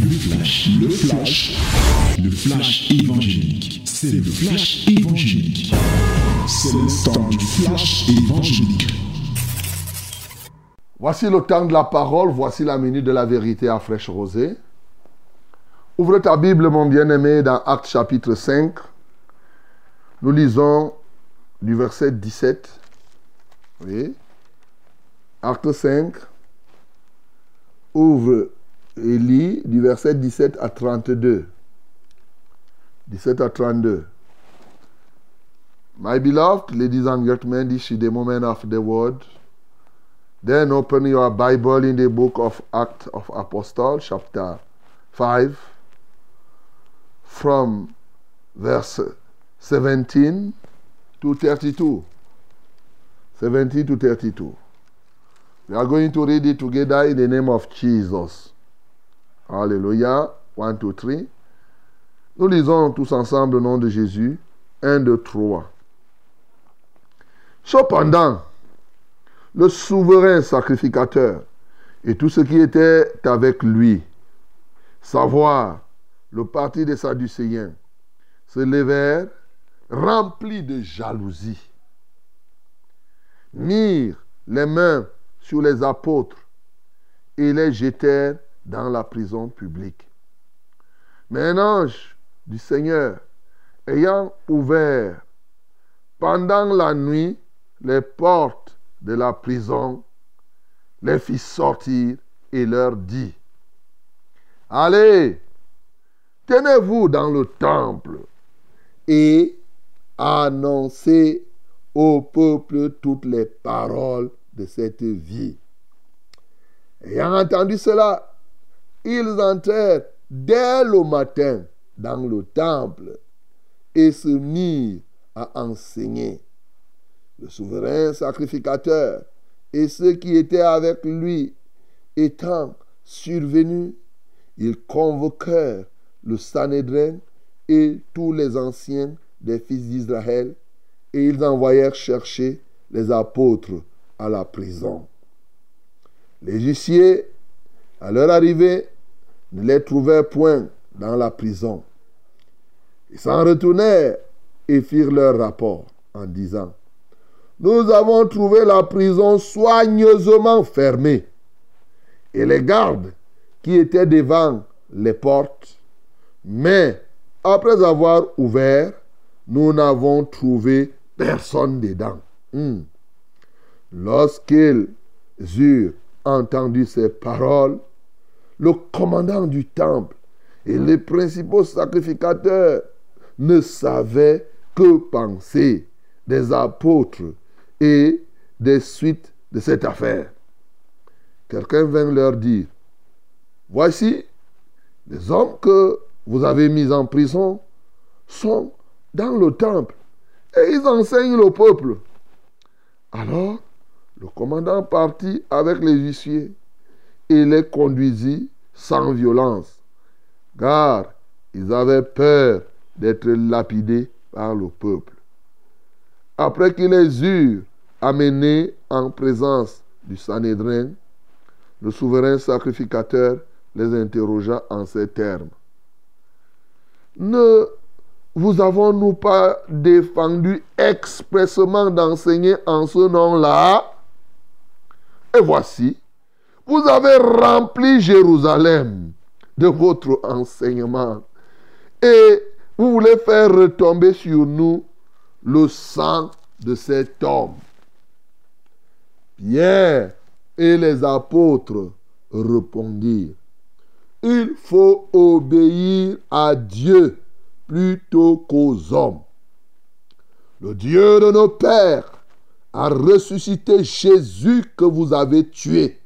Le flash, le flash, le flash évangélique. C'est le flash évangélique. C'est le temps du flash évangélique. Voici le temps de la parole, voici la minute de la vérité à fraîche rosée. Ouvre ta Bible, mon bien-aimé, dans Actes chapitre 5. Nous lisons du verset 17. Oui. Acte 5. Ouvre et lis du verset 17 à 32. 17 à 32. My beloved ladies and gentlemen, this is the moment of the word. Then open your Bible in the book of Acts of Apostles, chapter 5, from verse 17 to 32. 17 to 32. We are going to read it together in the name of Jesus. Alléluia. 1, 2, 3. Nous lisons tous ensemble au nom de Jésus. 1, 2, 3. Cependant, le souverain sacrificateur et tout ce qui était avec lui, savoir le parti des Sadducéens, se levèrent remplis de jalousie, mirent les mains sur les apôtres et les jetèrent dans la prison publique. Mais un ange du Seigneur, ayant ouvert pendant la nuit les portes de la prison, les fit sortir et leur dit, Allez, tenez-vous dans le temple et annoncez au peuple toutes les paroles de cette vie. Ayant entendu cela, ils entrèrent dès le matin dans le temple et se mirent à enseigner. Le souverain sacrificateur et ceux qui étaient avec lui étant survenus, ils convoquèrent le Sanhédrin et tous les anciens des fils d'Israël et ils envoyèrent chercher les apôtres à la prison. Les huissiers, à leur arrivée, ne les trouvèrent point dans la prison. Ils s'en retournèrent et firent leur rapport en disant, Nous avons trouvé la prison soigneusement fermée et les gardes qui étaient devant les portes, mais après avoir ouvert, nous n'avons trouvé personne dedans. Hmm. Lorsqu'ils eurent entendu ces paroles, le commandant du temple et les principaux sacrificateurs ne savaient que penser des apôtres et des suites de cette affaire. Quelqu'un vint leur dire, voici, les hommes que vous avez mis en prison sont dans le temple et ils enseignent le peuple. Alors, le commandant partit avec les huissiers et les conduisit sans violence, car ils avaient peur d'être lapidés par le peuple. Après qu'ils les eurent amenés en présence du Sanhédrin, le souverain sacrificateur les interrogea en ces termes. Ne vous avons-nous pas défendu expressement d'enseigner en ce nom-là? Et voici, vous avez rempli Jérusalem de votre enseignement. Et vous voulez faire retomber sur nous le sang de cet homme. Pierre et les apôtres répondirent, il faut obéir à Dieu plutôt qu'aux hommes. Le Dieu de nos pères a ressuscité Jésus que vous avez tué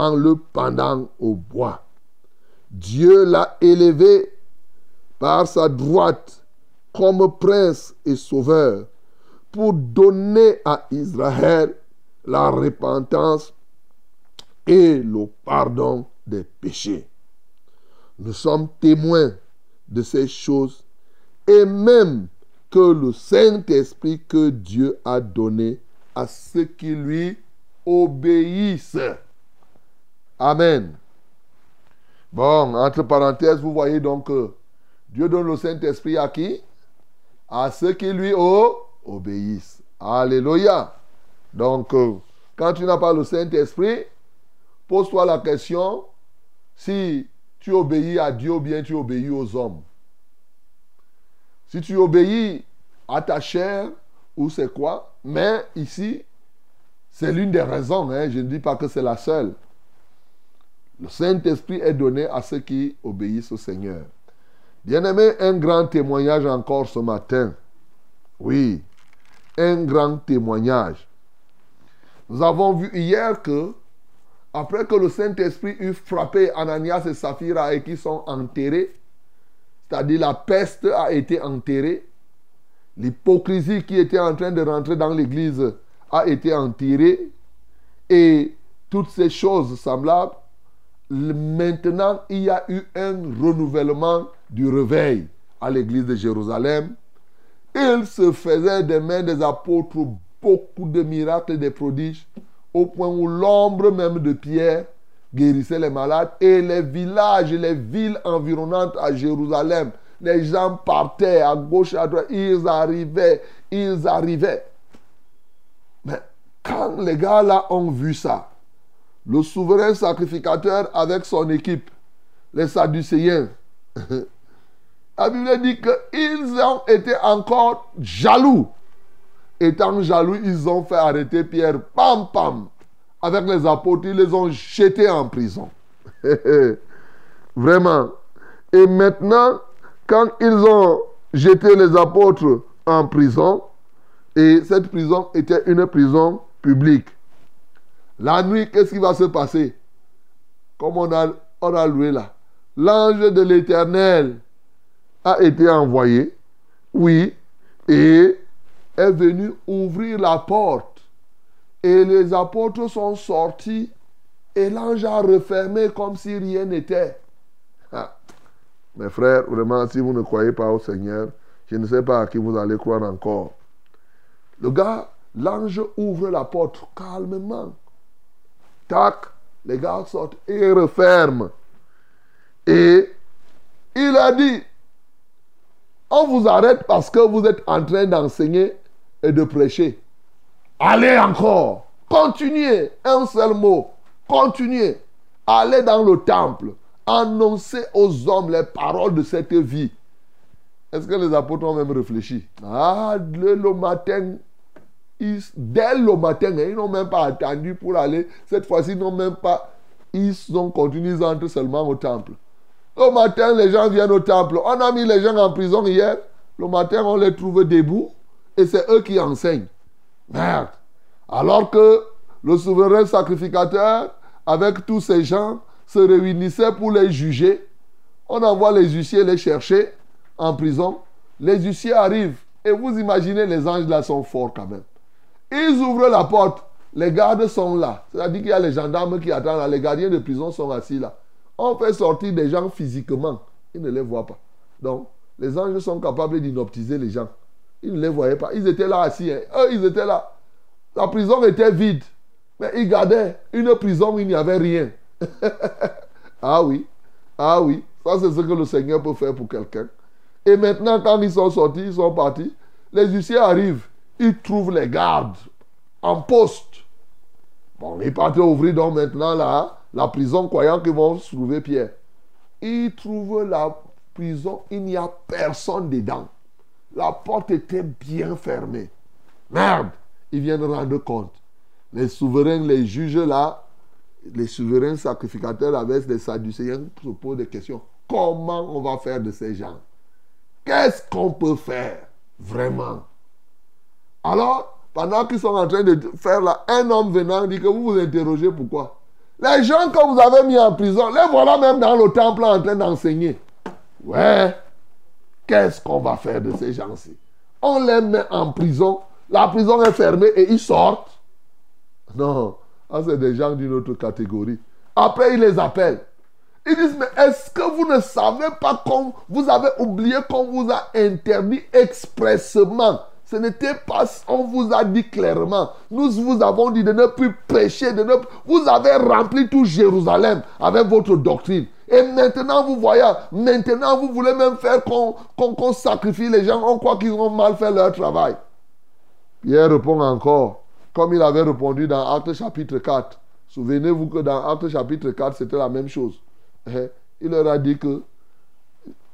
en le pendant au bois. Dieu l'a élevé par sa droite comme prince et sauveur pour donner à Israël la repentance et le pardon des péchés. Nous sommes témoins de ces choses et même que le Saint-Esprit que Dieu a donné à ceux qui lui obéissent. Amen. Bon, entre parenthèses, vous voyez donc que Dieu donne le Saint-Esprit à qui? À ceux qui lui obéissent. Alléluia. Donc, euh, quand tu n'as pas le Saint-Esprit, pose-toi la question si tu obéis à Dieu ou bien tu obéis aux hommes. Si tu obéis à ta chair, ou c'est quoi? Mais ici, c'est l'une des raisons. Hein. Je ne dis pas que c'est la seule. Le Saint-Esprit est donné à ceux qui obéissent au Seigneur. Bien-aimé, un grand témoignage encore ce matin. Oui, un grand témoignage. Nous avons vu hier que, après que le Saint-Esprit eut frappé Ananias et Saphira et qui sont enterrés, c'est-à-dire la peste a été enterrée, l'hypocrisie qui était en train de rentrer dans l'église a été enterrée, et toutes ces choses semblables, maintenant il y a eu un renouvellement du réveil à l'église de Jérusalem. Il se faisait des mains des apôtres beaucoup de miracles et des prodiges, au point où l'ombre même de Pierre guérissait les malades et les villages et les villes environnantes à Jérusalem. Les gens partaient à gauche, à droite, ils arrivaient, ils arrivaient. Mais quand les gars là ont vu ça, le souverain sacrificateur avec son équipe, les Sadducéens, la Bible dit qu'ils ont été encore jaloux. Étant jaloux, ils ont fait arrêter Pierre, pam, pam, avec les apôtres, ils les ont jetés en prison. Vraiment. Et maintenant, quand ils ont jeté les apôtres en prison, et cette prison était une prison publique, la nuit, qu'est-ce qui va se passer? Comme on a, on a loué là. L'ange de l'Éternel a été envoyé, oui, et est venu ouvrir la porte. Et les apôtres sont sortis et l'ange a refermé comme si rien n'était. Ah. Mes frères, vraiment, si vous ne croyez pas au Seigneur, je ne sais pas à qui vous allez croire encore. Le gars, l'ange ouvre la porte calmement. Tac, les gars sortent et referment. Et il a dit, on vous arrête parce que vous êtes en train d'enseigner et de prêcher. Allez encore. Continuez. Un seul mot. Continuez. Allez dans le temple. Annoncez aux hommes les paroles de cette vie. Est-ce que les apôtres ont même réfléchi? Ah, le, matin, dès le matin, ils n'ont même pas attendu pour aller. Cette fois-ci, ils n'ont même pas. Ils ont continué, ils seulement au temple. Au matin, les gens viennent au temple. On a mis les gens en prison hier. Le matin, on les trouve debout. Et c'est eux qui enseignent. Merde. Alors que le souverain sacrificateur, avec tous ces gens, se réunissait pour les juger. On envoie les huissiers les chercher en prison. Les huissiers arrivent. Et vous imaginez, les anges là sont forts quand même. Ils ouvrent la porte. Les gardes sont là. C'est-à-dire qu'il y a les gendarmes qui attendent là. Les gardiens de prison sont assis là. On fait sortir des gens physiquement. Ils ne les voient pas. Donc, les anges sont capables d'inoptiser les gens. Ils ne les voyaient pas. Ils étaient là assis. Hein. Eux, ils étaient là. La prison était vide. Mais ils gardaient une prison où il n'y avait rien. ah oui. Ah oui. Ça, c'est ce que le Seigneur peut faire pour quelqu'un. Et maintenant, quand ils sont sortis, ils sont partis, les huissiers arrivent. Ils trouvent les gardes en poste. Bon, ils partent ouvrir donc maintenant là la prison, croyant qu'ils vont trouver Pierre. Ils trouvent la prison, il n'y a personne dedans. La porte était bien fermée. Merde, ils viennent rendre compte. Les souverains, les juges là, les souverains sacrificateurs avec les sadducéens se posent des questions. Comment on va faire de ces gens? Qu'est-ce qu'on peut faire vraiment? Alors, pendant qu'ils sont en train de faire là, un homme venant dit que vous vous interrogez pourquoi? Les gens que vous avez mis en prison, les voilà même dans le temple en train d'enseigner. Ouais, qu'est-ce qu'on va faire de ces gens-ci? On les met en prison, la prison est fermée et ils sortent. Non, c'est des gens d'une autre catégorie. Après, ils les appellent. Ils disent, mais est-ce que vous ne savez pas qu'on vous avez oublié qu'on vous a interdit expressement ce n'était pas, on vous a dit clairement, nous vous avons dit de ne plus prêcher, de ne, vous avez rempli tout Jérusalem avec votre doctrine. Et maintenant, vous voyez, maintenant, vous voulez même faire qu'on sacrifie les gens. On croit qu'ils ont mal fait leur travail. Pierre répond encore, comme il avait répondu dans Acte chapitre 4. Souvenez-vous que dans Acte chapitre 4, c'était la même chose. Eh, il leur a dit que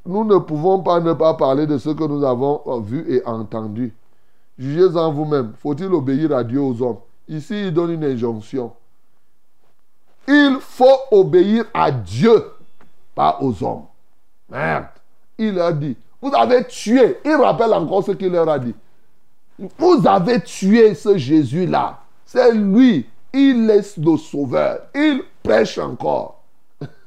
nous ne pouvons pas ne pas parler de ce que nous avons vu et entendu. Jugez-en vous-même. Faut-il obéir à Dieu aux hommes? Ici, il donne une injonction. Il faut obéir à Dieu, pas aux hommes. Merde. Il leur dit, vous avez tué. Il rappelle encore ce qu'il leur a dit. Vous avez tué ce Jésus-là. C'est lui. Il est le sauveur. Il prêche encore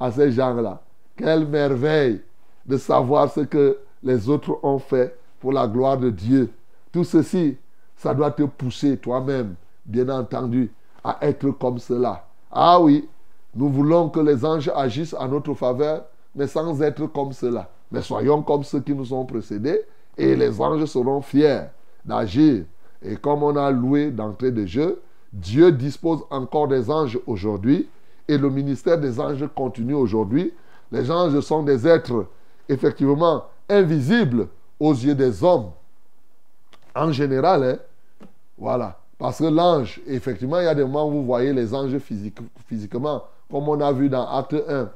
à ces gens-là. Quelle merveille de savoir ce que les autres ont fait pour la gloire de Dieu. Tout ceci, ça doit te pousser toi-même, bien entendu, à être comme cela. Ah oui, nous voulons que les anges agissent à notre faveur, mais sans être comme cela. Mais soyons comme ceux qui nous ont précédés, et les anges seront fiers d'agir. Et comme on a loué d'entrée de jeu, Dieu dispose encore des anges aujourd'hui, et le ministère des anges continue aujourd'hui les anges sont des êtres effectivement invisibles aux yeux des hommes. En général, hein. voilà. Parce que l'ange, effectivement, il y a des moments où vous voyez les anges physiquement, comme on a vu dans Acte 1,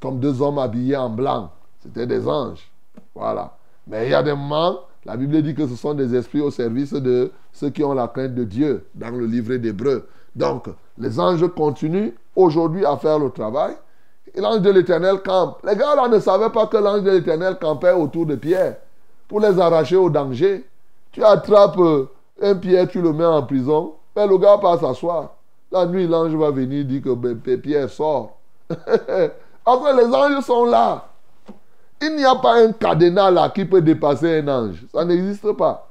comme deux hommes habillés en blanc. C'était des anges. Voilà. Mais il y a des moments, la Bible dit que ce sont des esprits au service de ceux qui ont la crainte de Dieu, dans le livre d'Hébreu. Donc, les anges continuent aujourd'hui à faire le travail l'ange de l'éternel campe. Les gars là ne savaient pas que l'ange de l'éternel campait autour de Pierre pour les arracher au danger. Tu attrapes euh, un Pierre, tu le mets en prison, mais le gars passe s'asseoir. La nuit, l'ange va venir dire que ben, Pierre sort. Après, les anges sont là. Il n'y a pas un cadenas là qui peut dépasser un ange. Ça n'existe pas.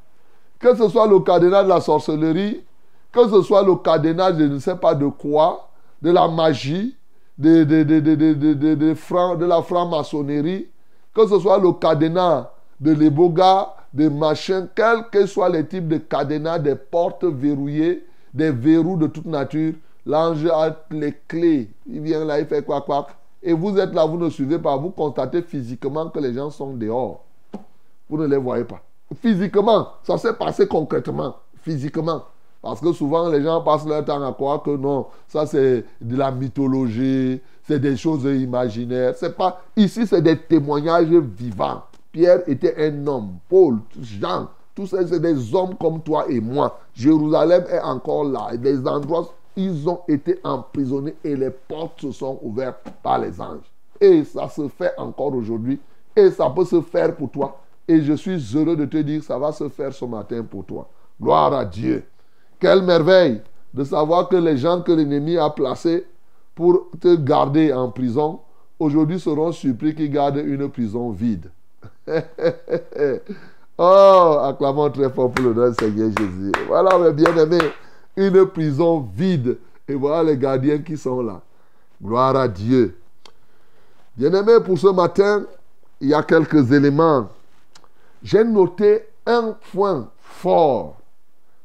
Que ce soit le cadenas de la sorcellerie, que ce soit le cadenas de ne sais pas de quoi, de la magie, de, de la franc-maçonnerie, que ce soit le cadenas de l'eboga, de machin, quels que soient les types de cadenas, des portes verrouillées, des verrous de toute nature, l'ange a les clés. Il vient là, il fait quoi, quoi. Et vous êtes là, vous ne suivez pas, vous constatez physiquement que les gens sont dehors. Vous ne les voyez pas. Physiquement, ça s'est passé concrètement, physiquement. Parce que souvent, les gens passent leur temps à croire que non, ça c'est de la mythologie, c'est des choses imaginaires. Pas, ici, c'est des témoignages vivants. Pierre était un homme, Paul, Jean, tous ces, des hommes comme toi et moi. Jérusalem est encore là. Et des endroits, ils ont été emprisonnés et les portes se sont ouvertes par les anges. Et ça se fait encore aujourd'hui. Et ça peut se faire pour toi. Et je suis heureux de te dire, ça va se faire ce matin pour toi. Gloire à Dieu. Quelle merveille de savoir que les gens que l'ennemi a placés pour te garder en prison, aujourd'hui seront surpris qu'ils gardent une prison vide. oh, acclamons très fort pour le nom du Seigneur Jésus. Voilà, mes bien-aimés, une prison vide. Et voilà les gardiens qui sont là. Gloire à Dieu. Bien-aimés, pour ce matin, il y a quelques éléments. J'ai noté un point fort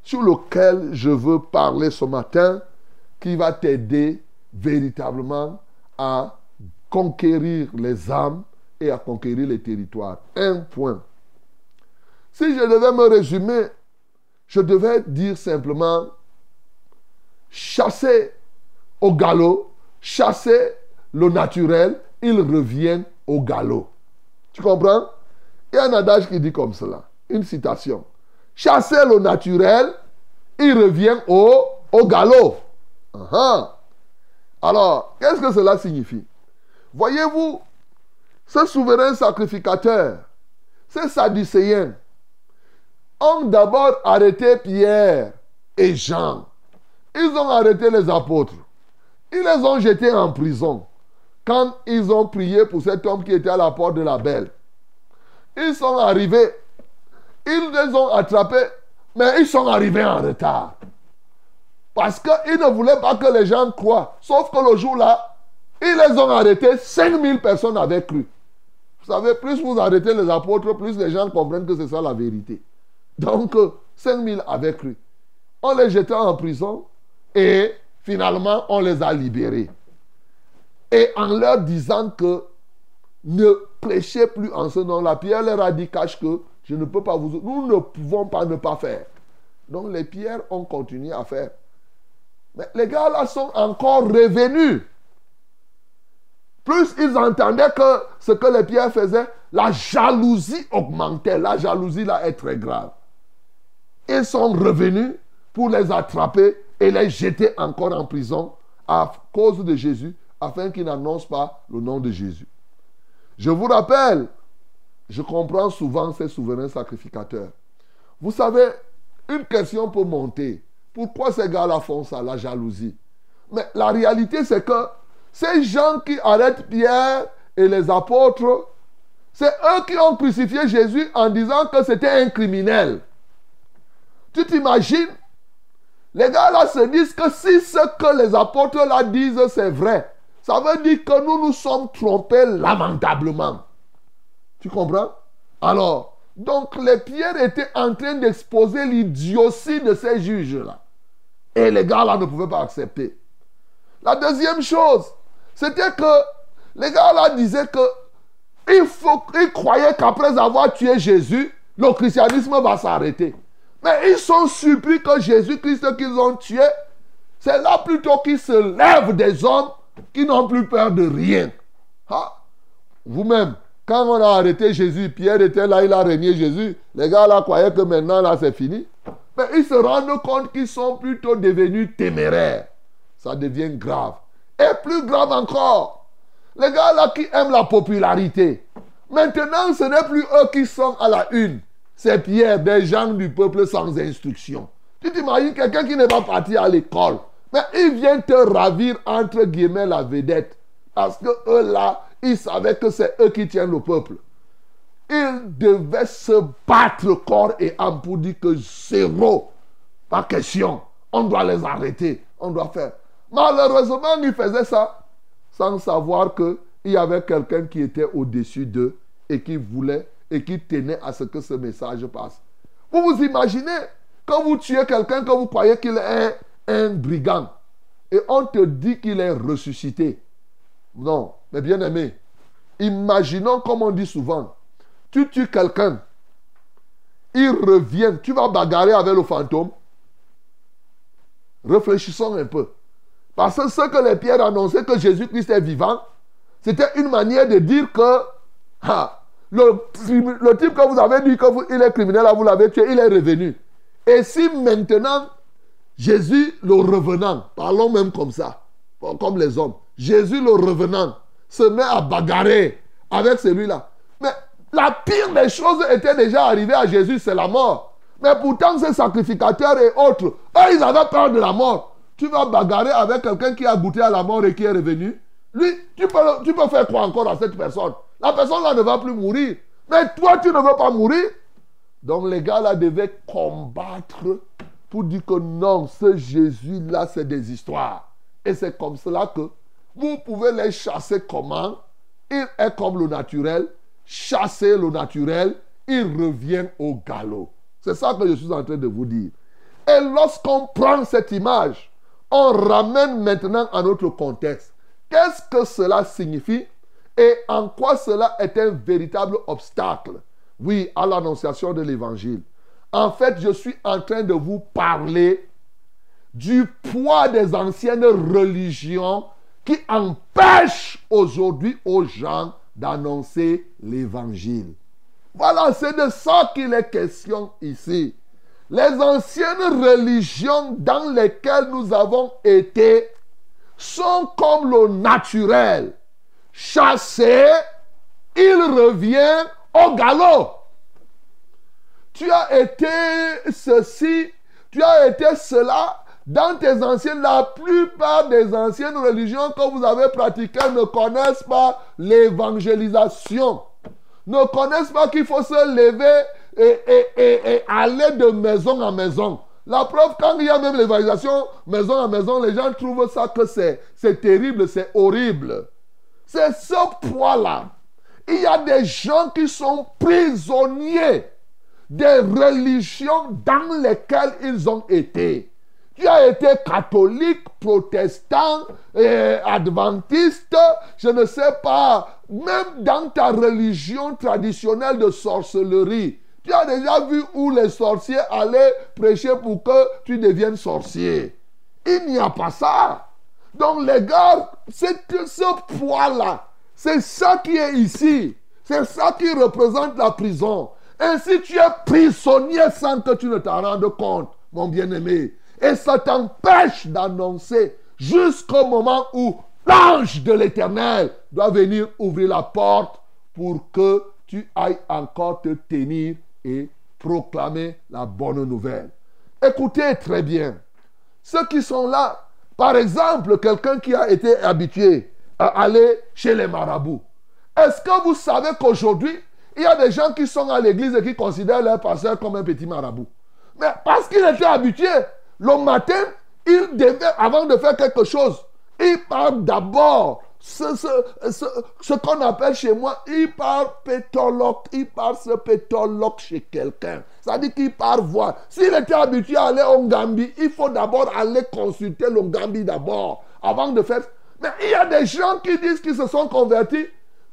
sur lequel je veux parler ce matin qui va t'aider véritablement à conquérir les âmes et à conquérir les territoires. Un point. Si je devais me résumer, je devais dire simplement chasser au galop, chasser le naturel, il revient au galop. Tu comprends? Il y a un adage qui dit comme cela, une citation chasser le naturel, il revient au, au galop. Alors, qu'est-ce que cela signifie? Voyez-vous, ce souverain sacrificateur, ces Sadducéens, ont d'abord arrêté Pierre et Jean. Ils ont arrêté les apôtres. Ils les ont jetés en prison quand ils ont prié pour cet homme qui était à la porte de la belle. Ils sont arrivés ils les ont attrapés, mais ils sont arrivés en retard. Parce qu'ils ne voulaient pas que les gens croient. Sauf que le jour-là, ils les ont arrêtés. 5000 personnes avaient cru. Vous savez, plus vous arrêtez les apôtres, plus les gens comprennent que c'est ça la vérité. Donc, 5000 avaient cru. On les jeta en prison et finalement, on les a libérés. Et en leur disant que ne prêchez plus en ce nom-là, Pierre leur a dit cache que je ne peux pas vous... Nous ne pouvons pas ne pas faire. Donc les pierres ont continué à faire. Mais les gars là sont encore revenus. Plus ils entendaient que ce que les pierres faisaient, la jalousie augmentait. La jalousie là est très grave. Ils sont revenus pour les attraper et les jeter encore en prison à cause de Jésus, afin qu'ils n'annoncent pas le nom de Jésus. Je vous rappelle, je comprends souvent ces souverains sacrificateurs. Vous savez, une question peut monter. Pourquoi ces gars-là font ça, la jalousie? Mais la réalité, c'est que ces gens qui arrêtent Pierre et les apôtres, c'est eux qui ont crucifié Jésus en disant que c'était un criminel. Tu t'imagines? Les gars là se disent que si ce que les apôtres là disent c'est vrai, ça veut dire que nous nous sommes trompés lamentablement. Tu comprends? Alors, donc les pierres étaient en train d'exposer l'idiotie de ces juges-là. Et les gars là ne pouvaient pas accepter. La deuxième chose, c'était que les gars là disaient que croyaient qu'après avoir tué Jésus, le christianisme va s'arrêter. Mais ils sont surpris que Jésus-Christ qu'ils ont tué, c'est là plutôt qu'il se lève des hommes qui n'ont plus peur de rien. Ah, vous-même, quand on a arrêté Jésus, Pierre était là, il a régné Jésus. Les gars là croyaient que maintenant là c'est fini. Mais ils se rendent compte qu'ils sont plutôt devenus téméraires. Ça devient grave. Et plus grave encore, les gars là qui aiment la popularité. Maintenant, ce n'est plus eux qui sont à la une. C'est Pierre, des gens du peuple sans instruction. Tu t'imagines quelqu'un qui n'est pas parti à l'école. Mais il vient te ravir entre guillemets la vedette. Parce que eux là, ils savaient que c'est eux qui tiennent le peuple. Ils devaient se battre corps et âme pour dire que zéro, pas question. On doit les arrêter. On doit faire. Malheureusement, ils faisaient ça sans savoir qu'il y avait quelqu'un qui était au-dessus d'eux et qui voulait et qui tenait à ce que ce message passe. Vous vous imaginez, quand vous tuez quelqu'un que vous croyez qu'il est un brigand, et on te dit qu'il est ressuscité. Non, mais bien aimé, imaginons comme on dit souvent, tu tues quelqu'un, il revient, tu vas bagarrer avec le fantôme. Réfléchissons un peu. Parce que ce que les pierres annonçaient que Jésus-Christ est vivant, c'était une manière de dire que le, type que vous avez dit qu'il est criminel, vous l'avez tué, il est revenu. Et si maintenant, Jésus, le revenant, parlons même comme ça, comme les hommes, Jésus, le revenant, se met à bagarrer avec celui-là. Mais la pire des choses était déjà arrivée à Jésus, c'est la mort. Mais pourtant, ces sacrificateurs et autres, eux, ils avaient peur de la mort. Tu vas bagarrer avec quelqu'un qui a goûté à la mort et qui est revenu. Lui, tu peux, tu peux faire quoi encore à cette personne? La personne là ne va plus mourir. Mais toi, tu ne veux pas mourir? Donc les gars là devaient combattre pour dire que non, ce Jésus-là, c'est des histoires. Et c'est comme cela que vous pouvez les chasser comment? Il est comme le naturel. Chasser le naturel, il revient au galop. C'est ça que je suis en train de vous dire. Et lorsqu'on prend cette image, on ramène maintenant à notre contexte. Qu'est-ce que cela signifie et en quoi cela est un véritable obstacle, oui, à l'annonciation de l'évangile. En fait, je suis en train de vous parler du poids des anciennes religions qui empêchent aujourd'hui aux gens d'annoncer l'évangile. Voilà, c'est de ça qu'il est question ici. Les anciennes religions dans lesquelles nous avons été sont comme le naturel. Chassé, il revient au galop. Tu as été ceci, tu as été cela. Dans tes anciennes, la plupart des anciennes religions que vous avez pratiquées ne connaissent pas l'évangélisation. Ne connaissent pas qu'il faut se lever et, aller de maison en maison. La preuve, quand il y a même l'évangélisation maison à maison, les gens trouvent ça que c'est terrible, c'est horrible. C'est ce poids-là. Il y a des gens qui sont prisonniers des religions dans lesquelles ils ont été. Tu as été catholique, protestant, adventiste, je ne sais pas, même dans ta religion traditionnelle de sorcellerie. Tu as déjà vu où les sorciers allaient prêcher pour que tu deviennes sorcier. Il n'y a pas ça. Donc les gars, c'est ce poids-là, c'est ça qui est ici. C'est ça qui représente la prison. Ainsi tu es prisonnier sans que tu ne t'en rendes compte, mon bien-aimé. Et ça t'empêche d'annoncer jusqu'au moment où l'ange de l'Éternel doit venir ouvrir la porte pour que tu ailles encore te tenir et proclamer la bonne nouvelle. Écoutez très bien. Ceux qui sont là, par exemple, quelqu'un qui a été habitué à aller chez les marabouts. Est-ce que vous savez qu'aujourd'hui, il y a des gens qui sont à l'église et qui considèrent leur pasteur comme un petit marabout? Mais parce qu'il était habitué, le matin, il devait, avant de faire quelque chose, il parle d'abord ce, qu'on appelle chez moi, il parle pétologue, il parle ce pétologue chez quelqu'un. Ça dit qu'il part voir. S'il était habitué à aller au Gambie, il faut d'abord aller consulter le Gambie d'abord, avant de faire. Mais il y a des gens qui disent qu'ils se sont convertis,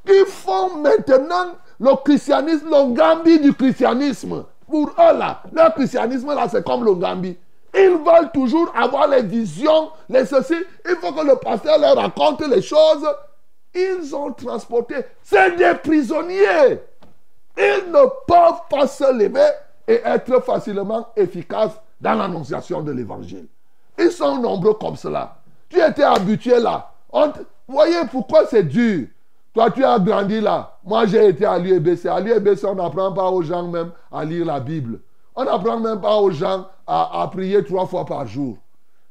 qui font maintenant le christianisme, le Gambie du christianisme. Pour eux là, leur christianisme là, c'est comme le Gambie. Ils veulent toujours avoir les visions, les ceci. Il faut que le pasteur leur raconte les choses. Ils ont transporté. C'est des prisonniers. Ils ne peuvent pas se lever et être facilement efficaces dans l'annonciation de l'évangile. Ils sont nombreux comme cela. Tu étais habitué là. Voyez pourquoi c'est dur. Toi, tu as grandi là. Moi, j'ai été à l'UEBC. À l'UEBC, on n'apprend pas aux gens même à lire la Bible. On n'apprend même pas aux gens à, prier trois fois par jour.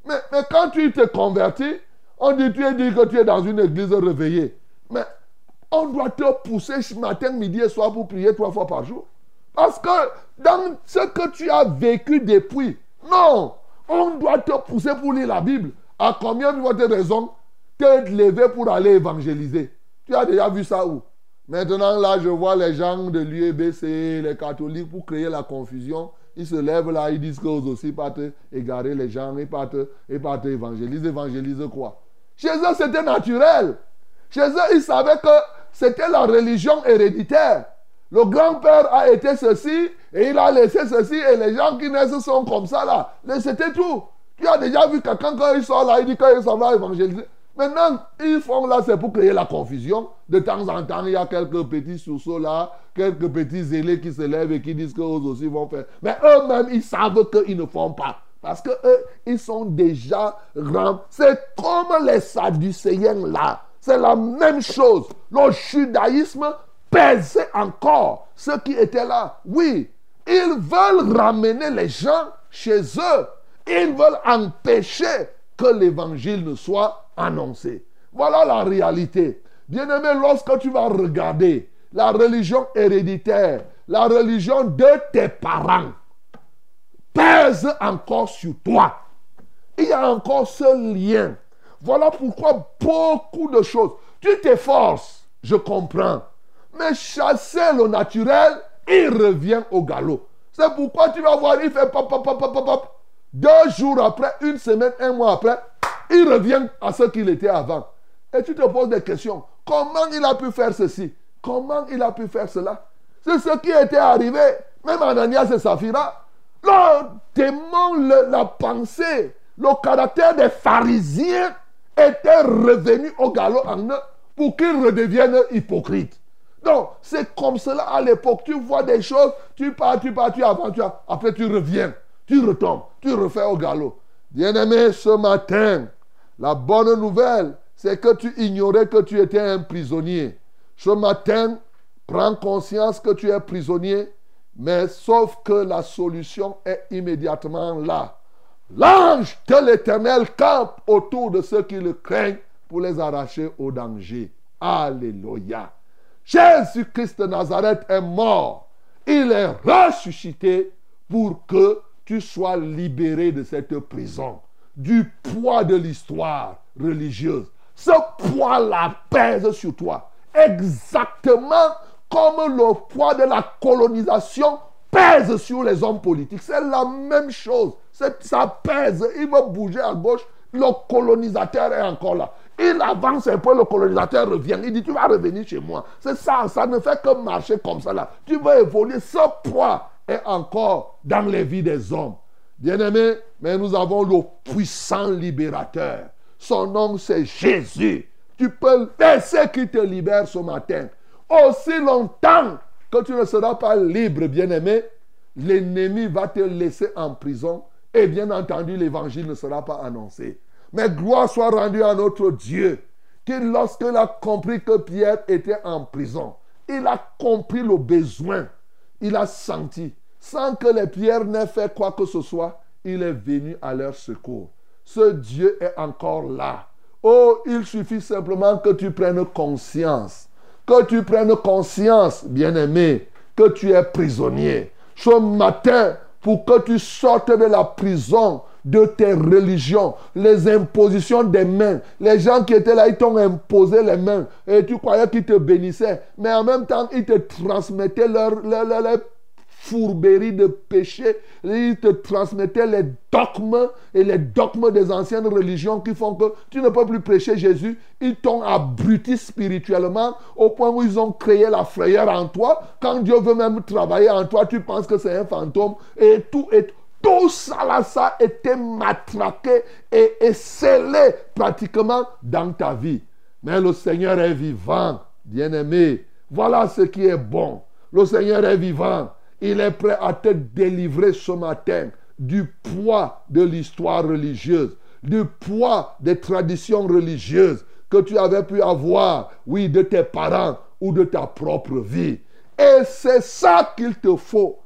Mais, mais, quand tu te convertis, on dit, tu es dit que tu es dans une église réveillée. Mais on doit te pousser matin, midi et soir pour prier trois fois par jour. Parce que dans ce que tu as vécu depuis, non, on doit te pousser pour lire la Bible. À combien de votre raison te lever pour aller évangéliser? Tu as déjà vu ça où? Maintenant, là, je vois les gens de l'UEBC, les catholiques, pour créer la confusion. Ils se lèvent là, ils disent qu'eux aussi partent égarer les gens, ils partent, ils partent évangéliser. Évangéliser quoi? Chez eux, c'était naturel. Chez eux, ils savaient que c'était la religion héréditaire. Le grand-père a été ceci et il a laissé ceci et les gens qui naissent sont comme ça là. C'était tout. Tu as déjà vu quelqu'un quand il sort là, il dit qu'il s'en va évangéliser. Maintenant, ils font là, c'est pour créer la confusion. De temps en temps, il y a quelques petits sous là, quelques petits zélés qui se lèvent et qui disent qu'eux aussi vont faire. Mais eux-mêmes, ils savent qu'ils ne font pas. Parce qu'eux, ils sont déjà grands. C'est comme les Sadducéens là. C'est la même chose. Le judaïsme pesait encore ceux qui étaient là. Oui, ils veulent ramener les gens chez eux. Ils veulent empêcher que l'évangile ne soit annoncé. Voilà la réalité. Bien-aimé, lorsque tu vas regarder la religion héréditaire, la religion de tes parents, pèse encore sur toi. Il y a encore ce lien. Voilà pourquoi beaucoup de choses. Tu t'efforces, je comprends. Mais chasser le naturel, il revient au galop. C'est pourquoi tu vas voir, il fait pop, pop, pop, pop, pop. Deux jours après, une semaine, un mois après, il revient à ce qu'il était avant. Et tu te poses des questions. Comment il a pu faire ceci? Comment il a pu faire cela? C'est ce qui était arrivé. Même Ananias et Saphira. Le démon, la pensée, le caractère des pharisiens était revenu au galop en eux pour qu'ils redeviennent hypocrites. Donc, c'est comme cela à l'époque. Tu vois des choses, tu pars, tu pars, tu avances, après tu reviens, tu retombes, tu refais au galop. Bien-aimé, ce matin, la bonne nouvelle, c'est que tu ignorais que tu étais un prisonnier. Ce matin, prends conscience que tu es prisonnier, mais sauf que la solution est immédiatement là. L'ange de l'Éternel campe autour de ceux qui le craignent pour les arracher au danger. Alléluia. Jésus-Christ de Nazareth est mort. Il est ressuscité pour que tu sois libéré de cette prison du poids de l'histoire religieuse. Ce poids-là pèse sur toi. Exactement comme le poids de la colonisation pèse sur les hommes politiques. C'est la même chose. Ça pèse. Il va bouger à gauche. Le colonisateur est encore là. Il avance un peu, le colonisateur revient. Il dit, tu vas revenir chez moi. C'est ça, ça ne fait que marcher comme ça là. Tu vas évoluer. Ce poids est encore dans les vies des hommes. Bien-aimés, mais nous avons le puissant libérateur. Son nom, c'est Jésus. Tu peux laisser qu'il te libère ce matin. Aussi longtemps que tu ne seras pas libre, bien-aimé, l'ennemi va te laisser en prison et bien entendu, l'évangile ne sera pas annoncé. Mais gloire soit rendue à notre Dieu, qui lorsqu'il a compris que Pierre était en prison, il a compris le besoin, il a senti, sans que les pierres n'aient fait quoi que ce soit, il est venu à leur secours. Ce Dieu est encore là. Oh, il suffit simplement que tu prennes conscience, que tu prennes conscience, bien-aimé, que tu es prisonnier. Ce matin, pour que tu sortes de la prison de tes religions, les impositions des mains. Les gens qui étaient là, ils t'ont imposé les mains et tu croyais qu'ils te bénissaient. Mais en même temps, ils te transmettaient leur, leur, fourberie de péché. Ils te transmettaient les dogmes et les dogmes des anciennes religions qui font que tu ne peux plus prêcher Jésus. Ils t'ont abruti spirituellement au point où ils ont créé la frayeur en toi. Quand Dieu veut même travailler en toi, tu penses que c'est un fantôme et tout est tout ça là, ça a été matraqué et, et scellé pratiquement dans ta vie. Mais le Seigneur est vivant, bien-aimé. Voilà ce qui est bon. Le Seigneur est vivant. Il est prêt à te délivrer ce matin du poids de l'histoire religieuse, du poids des traditions religieuses que tu avais pu avoir, oui, de tes parents ou de ta propre vie. Et c'est ça qu'il te faut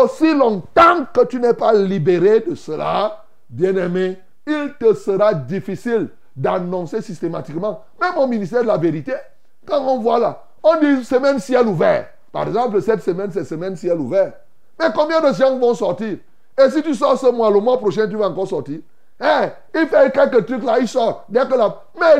aussi longtemps que tu n'es pas libéré de cela, bien-aimé, il te sera difficile d'annoncer systématiquement, même au ministère de la vérité, quand on voit là, on dit semaine ciel ouvert. Par exemple, cette semaine, c'est semaine ciel ouvert. Mais combien de gens vont sortir? Et si tu sors ce mois, le mois prochain, tu vas encore sortir. Hein? Il fait quelques trucs là, il sort. Mais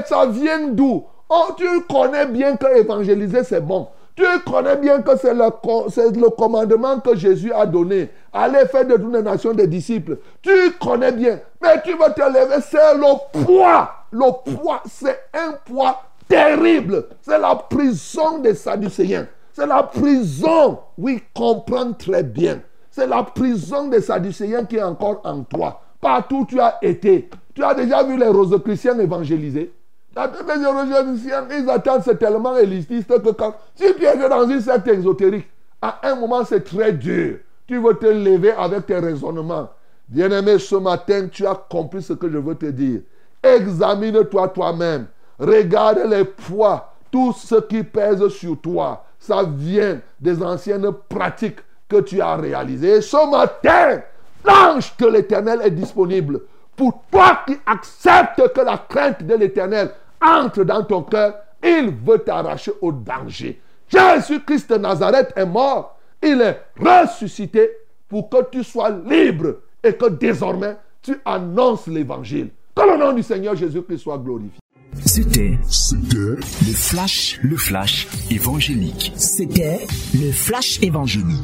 ça vient d'où? Oh, Tu connais bien que évangéliser, c'est bon. Tu connais bien que c'est le, le, commandement que Jésus a donné. Allez faire de toutes les nations des disciples. Tu connais bien. Mais tu vas te lever. C'est le poids. Le poids, c'est un poids terrible. C'est la prison des Sadducéens. C'est la prison. Oui, comprends très bien. C'est la prison des Sadducéens qui est encore en toi. Partout où tu as été. Tu as déjà vu les rosicruciens évangélisés. La les ils attendent, c'est tellement élitiste que quand, si tu es dans une secte exotérique, à un moment c'est très dur. Tu veux te lever avec tes raisonnements. Bien-aimé, ce matin, tu as compris ce que je veux te dire. Examine-toi toi-même. Regarde les poids, tout ce qui pèse sur toi. Ça vient des anciennes pratiques que tu as réalisées. Ce matin, l'ange de l'Éternel est disponible pour toi qui acceptes que la crainte de l'Éternel entre dans ton cœur, il veut t'arracher au danger. Jésus-Christ de Nazareth est mort. Il est ressuscité pour que tu sois libre et que désormais tu annonces l'évangile. Que le nom du Seigneur Jésus-Christ soit glorifié. C'était, le flash, le flash évangélique. C'était le flash évangélique.